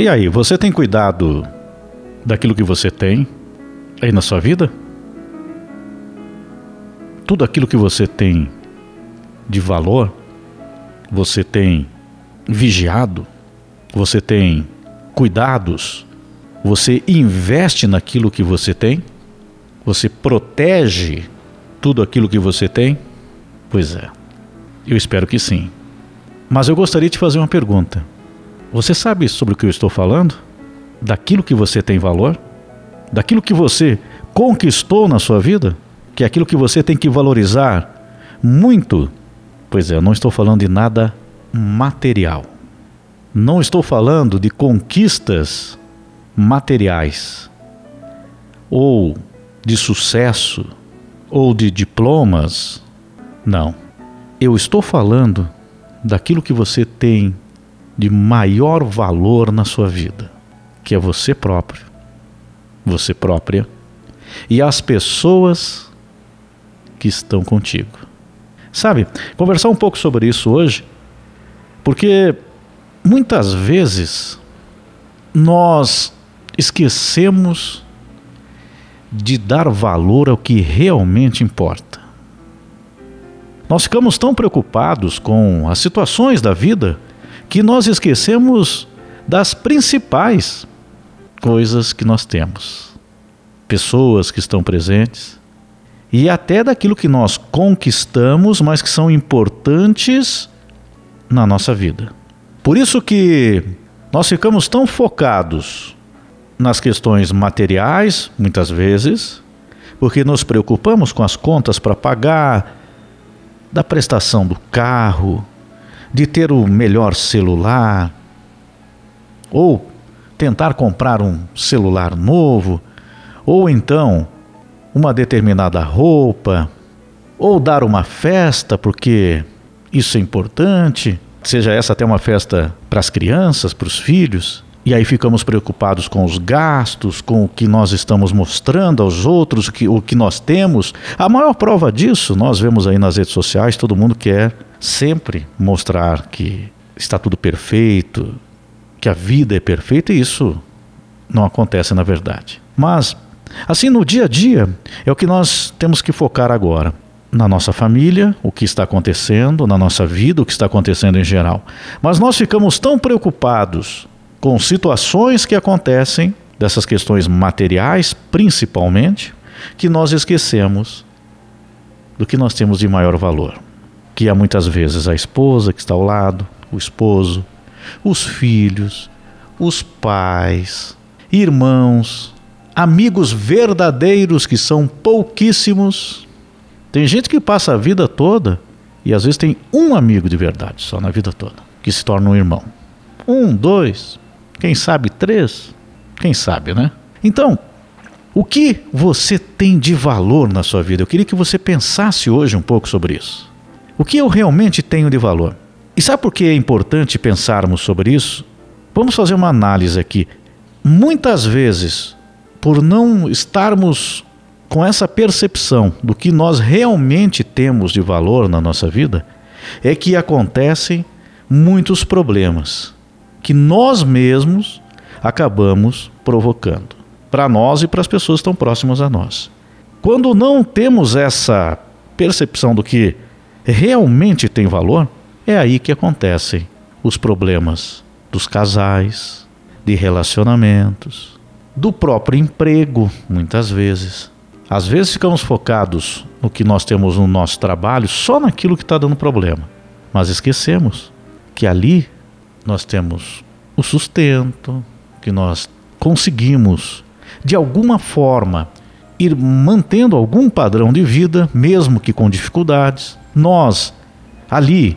E aí, você tem cuidado daquilo que você tem aí na sua vida? Tudo aquilo que você tem de valor, você tem vigiado, você tem cuidados, você investe naquilo que você tem, você protege tudo aquilo que você tem? Pois é, eu espero que sim. Mas eu gostaria de fazer uma pergunta. Você sabe sobre o que eu estou falando? Daquilo que você tem valor? Daquilo que você conquistou na sua vida? Que é aquilo que você tem que valorizar muito? Pois é, eu não estou falando de nada material. Não estou falando de conquistas materiais ou de sucesso ou de diplomas. Não. Eu estou falando daquilo que você tem de maior valor na sua vida, que é você próprio, você própria e as pessoas que estão contigo. Sabe, conversar um pouco sobre isso hoje, porque muitas vezes nós esquecemos de dar valor ao que realmente importa. Nós ficamos tão preocupados com as situações da vida que nós esquecemos das principais coisas que nós temos. Pessoas que estão presentes e até daquilo que nós conquistamos, mas que são importantes na nossa vida. Por isso que nós ficamos tão focados nas questões materiais, muitas vezes, porque nos preocupamos com as contas para pagar, da prestação do carro, de ter o melhor celular, ou tentar comprar um celular novo, ou então uma determinada roupa, ou dar uma festa, porque isso é importante, seja essa até uma festa para as crianças, para os filhos. E aí ficamos preocupados com os gastos, com o que nós estamos mostrando aos outros, o que, o que nós temos. A maior prova disso, nós vemos aí nas redes sociais, todo mundo quer sempre mostrar que está tudo perfeito, que a vida é perfeita, e isso não acontece na verdade. Mas, assim, no dia a dia, é o que nós temos que focar agora. Na nossa família, o que está acontecendo, na nossa vida, o que está acontecendo em geral. Mas nós ficamos tão preocupados com situações que acontecem, dessas questões materiais principalmente, que nós esquecemos do que nós temos de maior valor que é muitas vezes a esposa que está ao lado, o esposo, os filhos, os pais, irmãos, amigos verdadeiros que são pouquíssimos. Tem gente que passa a vida toda e às vezes tem um amigo de verdade só na vida toda, que se torna um irmão. Um, dois, quem sabe três, quem sabe, né? Então, o que você tem de valor na sua vida? Eu queria que você pensasse hoje um pouco sobre isso. O que eu realmente tenho de valor? E sabe por que é importante pensarmos sobre isso? Vamos fazer uma análise aqui. Muitas vezes, por não estarmos com essa percepção do que nós realmente temos de valor na nossa vida, é que acontecem muitos problemas que nós mesmos acabamos provocando para nós e para as pessoas estão próximas a nós. Quando não temos essa percepção do que realmente tem valor, é aí que acontecem os problemas dos casais, de relacionamentos, do próprio emprego, muitas vezes. Às vezes ficamos focados no que nós temos no nosso trabalho, só naquilo que está dando problema, mas esquecemos que ali nós temos o sustento, que nós conseguimos, de alguma forma, ir mantendo algum padrão de vida, mesmo que com dificuldades, nós ali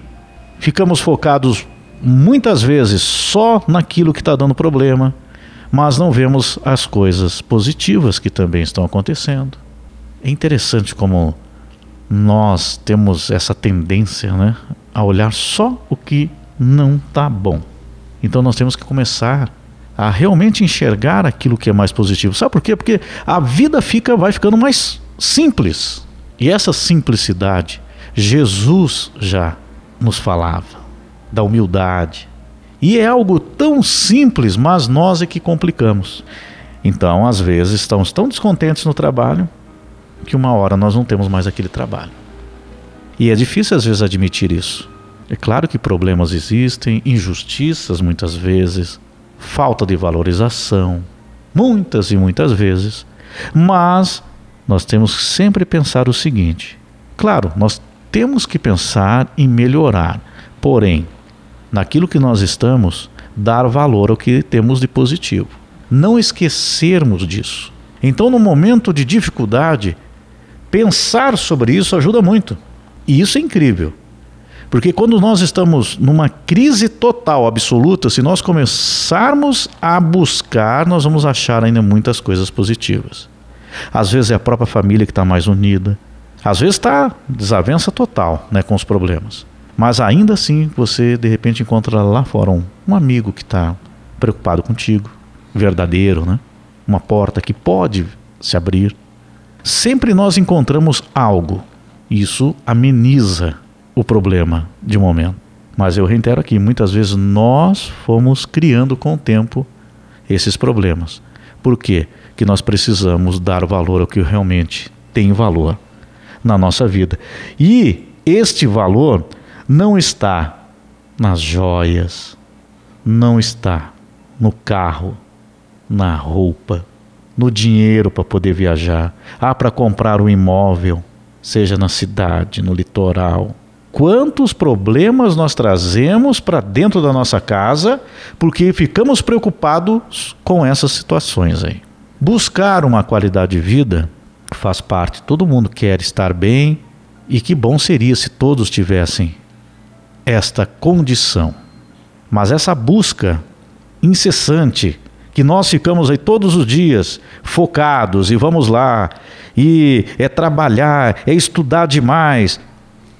ficamos focados muitas vezes só naquilo que está dando problema, mas não vemos as coisas positivas que também estão acontecendo. É interessante como nós temos essa tendência né, a olhar só o que não está bom. Então nós temos que começar a realmente enxergar aquilo que é mais positivo. Sabe por quê? Porque a vida fica, vai ficando mais simples. E essa simplicidade Jesus já nos falava da humildade. E é algo tão simples, mas nós é que complicamos. Então, às vezes, estamos tão descontentes no trabalho que uma hora nós não temos mais aquele trabalho. E é difícil às vezes admitir isso. É claro que problemas existem, injustiças muitas vezes, falta de valorização, muitas e muitas vezes, mas nós temos que sempre pensar o seguinte: claro, nós temos que pensar em melhorar, porém, naquilo que nós estamos, dar valor ao que temos de positivo. Não esquecermos disso. Então, no momento de dificuldade, pensar sobre isso ajuda muito. E isso é incrível. Porque quando nós estamos numa crise total, absoluta, se nós começarmos a buscar, nós vamos achar ainda muitas coisas positivas. Às vezes é a própria família que está mais unida. Às vezes está desavença total né, com os problemas. Mas ainda assim você de repente encontra lá fora um, um amigo que está preocupado contigo, verdadeiro, né? uma porta que pode se abrir. Sempre nós encontramos algo. Isso ameniza o problema de momento. Mas eu reitero aqui, muitas vezes nós fomos criando com o tempo esses problemas. Por quê? Que nós precisamos dar valor ao que realmente tem valor na nossa vida. E este valor não está nas joias, não está no carro, na roupa, no dinheiro para poder viajar, ah, para comprar um imóvel, seja na cidade, no litoral, quantos problemas nós trazemos para dentro da nossa casa porque ficamos preocupados com essas situações aí. Buscar uma qualidade de vida faz parte, todo mundo quer estar bem e que bom seria se todos tivessem esta condição. Mas essa busca incessante que nós ficamos aí todos os dias focados e vamos lá e é trabalhar, é estudar demais,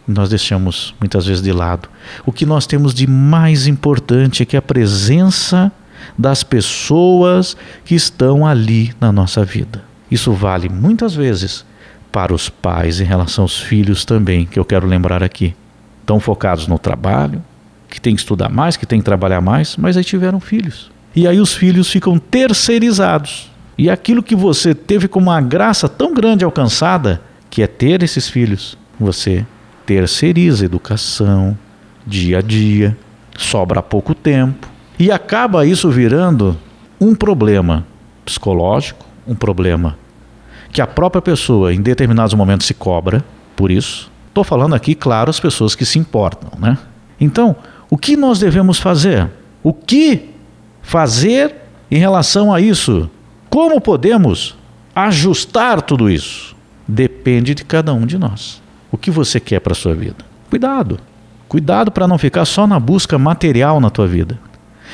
nós deixamos muitas vezes de lado. O que nós temos de mais importante é que a presença das pessoas que estão ali na nossa vida. Isso vale muitas vezes para os pais em relação aos filhos também, que eu quero lembrar aqui. Estão focados no trabalho, que tem que estudar mais, que tem que trabalhar mais, mas aí tiveram filhos. E aí os filhos ficam terceirizados. E aquilo que você teve com uma graça tão grande alcançada, que é ter esses filhos, você terceiriza educação, dia a dia, sobra pouco tempo e acaba isso virando um problema psicológico, um problema que a própria pessoa em determinados momentos se cobra por isso. Estou falando aqui, claro, as pessoas que se importam, né? Então, o que nós devemos fazer? O que fazer em relação a isso? Como podemos ajustar tudo isso? Depende de cada um de nós. O que você quer para a sua vida? Cuidado. Cuidado para não ficar só na busca material na tua vida.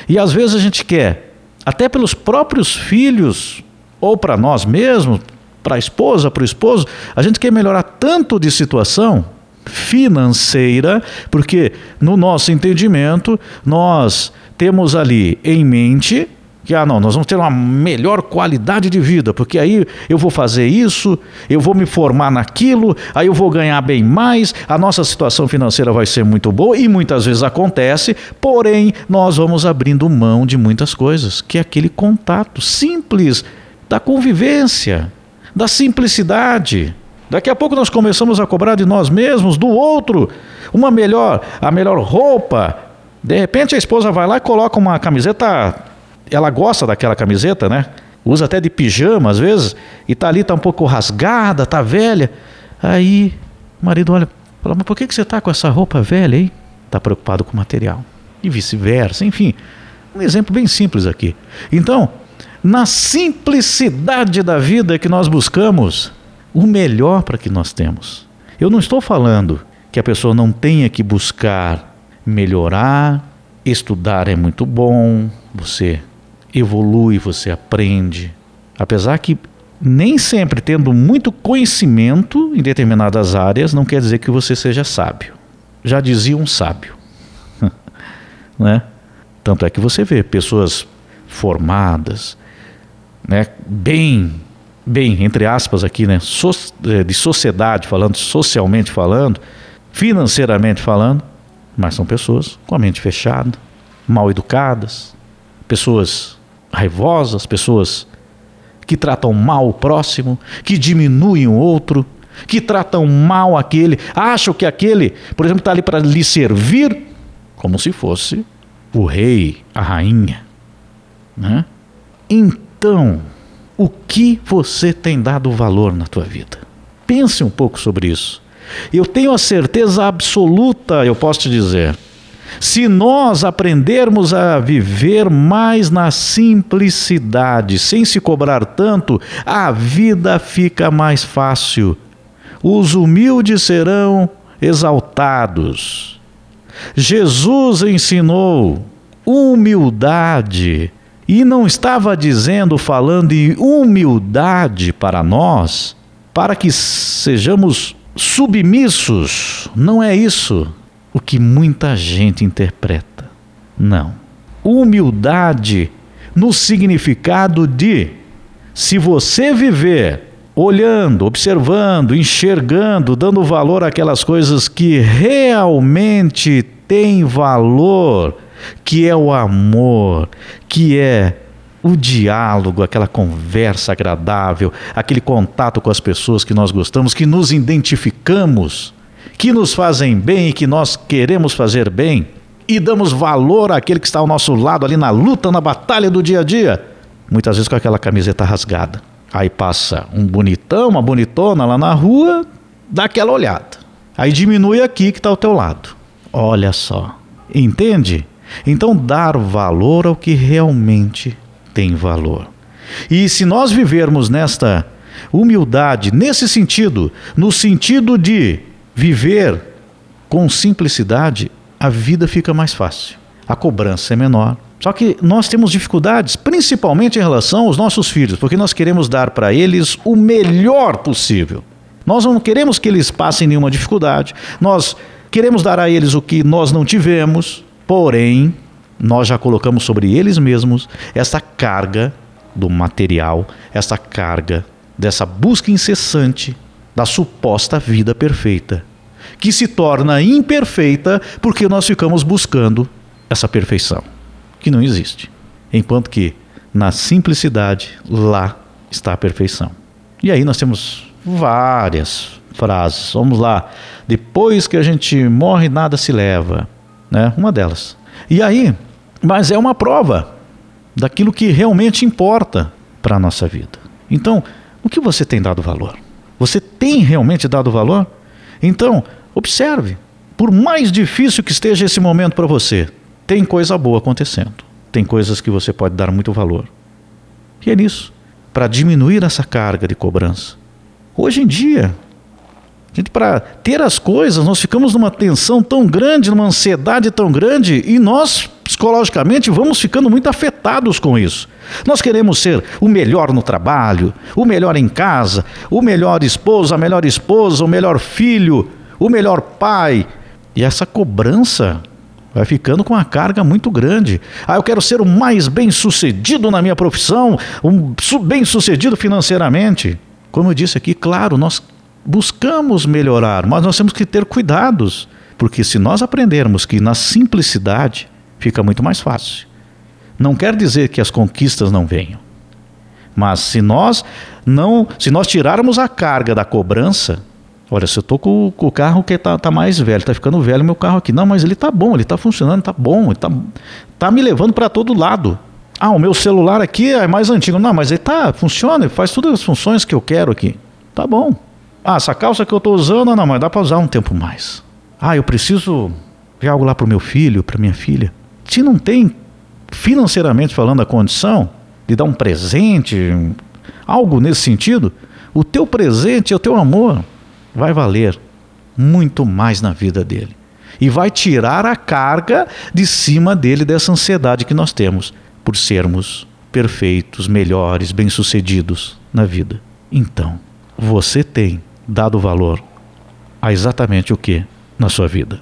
E às vezes a gente quer, até pelos próprios filhos, ou para nós mesmos, para a esposa, para o esposo, a gente quer melhorar tanto de situação financeira, porque no nosso entendimento nós temos ali em mente que ah não, nós vamos ter uma melhor qualidade de vida, porque aí eu vou fazer isso, eu vou me formar naquilo, aí eu vou ganhar bem mais, a nossa situação financeira vai ser muito boa e muitas vezes acontece, porém nós vamos abrindo mão de muitas coisas, que é aquele contato simples da convivência, da simplicidade. Daqui a pouco nós começamos a cobrar de nós mesmos, do outro, uma melhor, a melhor roupa. De repente a esposa vai lá e coloca uma camiseta ela gosta daquela camiseta, né? Usa até de pijama às vezes, e tá ali, tá um pouco rasgada, tá velha. Aí o marido olha, fala, mas por que, que você tá com essa roupa velha aí? Tá preocupado com o material. E vice-versa, enfim. Um exemplo bem simples aqui. Então, na simplicidade da vida que nós buscamos o melhor para que nós temos. Eu não estou falando que a pessoa não tenha que buscar melhorar, estudar é muito bom, você evolui, você aprende. Apesar que nem sempre tendo muito conhecimento em determinadas áreas não quer dizer que você seja sábio. Já dizia um sábio. né? Tanto é que você vê pessoas formadas, né, bem, bem, entre aspas aqui, né, so, é, de sociedade falando, socialmente falando, financeiramente falando, mas são pessoas com a mente fechada, mal educadas, pessoas raivosas, pessoas que tratam mal o próximo, que diminuem o outro, que tratam mal aquele, acham que aquele, por exemplo, está ali para lhe servir, como se fosse o rei, a rainha. Né? Então, o que você tem dado valor na tua vida? Pense um pouco sobre isso. Eu tenho a certeza absoluta, eu posso te dizer, se nós aprendermos a viver mais na simplicidade, sem se cobrar tanto, a vida fica mais fácil. Os humildes serão exaltados. Jesus ensinou humildade e não estava dizendo, falando de humildade para nós, para que sejamos submissos. Não é isso o que muita gente interpreta. Não. Humildade no significado de se você viver olhando, observando, enxergando, dando valor àquelas coisas que realmente têm valor, que é o amor, que é o diálogo, aquela conversa agradável, aquele contato com as pessoas que nós gostamos, que nos identificamos que nos fazem bem e que nós queremos fazer bem, e damos valor àquele que está ao nosso lado ali na luta, na batalha do dia a dia, muitas vezes com aquela camiseta rasgada. Aí passa um bonitão, uma bonitona lá na rua, dá aquela olhada. Aí diminui aqui que está ao teu lado. Olha só. Entende? Então, dar valor ao que realmente tem valor. E se nós vivermos nesta humildade, nesse sentido, no sentido de viver com simplicidade, a vida fica mais fácil. A cobrança é menor. Só que nós temos dificuldades, principalmente em relação aos nossos filhos, porque nós queremos dar para eles o melhor possível. Nós não queremos que eles passem nenhuma dificuldade. Nós queremos dar a eles o que nós não tivemos, porém, nós já colocamos sobre eles mesmos essa carga do material, essa carga dessa busca incessante da suposta vida perfeita que se torna imperfeita porque nós ficamos buscando essa perfeição, que não existe. Enquanto que na simplicidade, lá está a perfeição. E aí nós temos várias frases. Vamos lá. Depois que a gente morre, nada se leva. Né? Uma delas. E aí, mas é uma prova daquilo que realmente importa para a nossa vida. Então, o que você tem dado valor? Você tem realmente dado valor? Então, Observe, por mais difícil que esteja esse momento para você, tem coisa boa acontecendo. Tem coisas que você pode dar muito valor. E é nisso, para diminuir essa carga de cobrança. Hoje em dia, para ter as coisas, nós ficamos numa tensão tão grande, numa ansiedade tão grande, e nós, psicologicamente, vamos ficando muito afetados com isso. Nós queremos ser o melhor no trabalho, o melhor em casa, o melhor esposo, a melhor esposa, o melhor filho, o melhor pai. E essa cobrança vai ficando com uma carga muito grande. Ah, eu quero ser o mais bem sucedido na minha profissão, um bem sucedido financeiramente. Como eu disse aqui, claro, nós buscamos melhorar, mas nós temos que ter cuidados, porque se nós aprendermos que na simplicidade fica muito mais fácil. Não quer dizer que as conquistas não venham. Mas se nós não, se nós tirarmos a carga da cobrança, Olha, se eu tô com, com o carro que tá, tá, mais velho, tá ficando velho meu carro aqui. Não, mas ele tá bom, ele tá funcionando, tá bom, ele tá, me levando para todo lado. Ah, o meu celular aqui é mais antigo. Não, mas ele tá, funciona, faz todas as funções que eu quero aqui. Tá bom. Ah, essa calça que eu tô usando, não, mas dá para usar um tempo mais. Ah, eu preciso ver algo lá pro meu filho, para minha filha. Se não tem financeiramente falando a condição de dar um presente, algo nesse sentido, o teu presente é o teu amor vai valer muito mais na vida dele. E vai tirar a carga de cima dele dessa ansiedade que nós temos por sermos perfeitos, melhores, bem-sucedidos na vida. Então, você tem dado valor a exatamente o que na sua vida?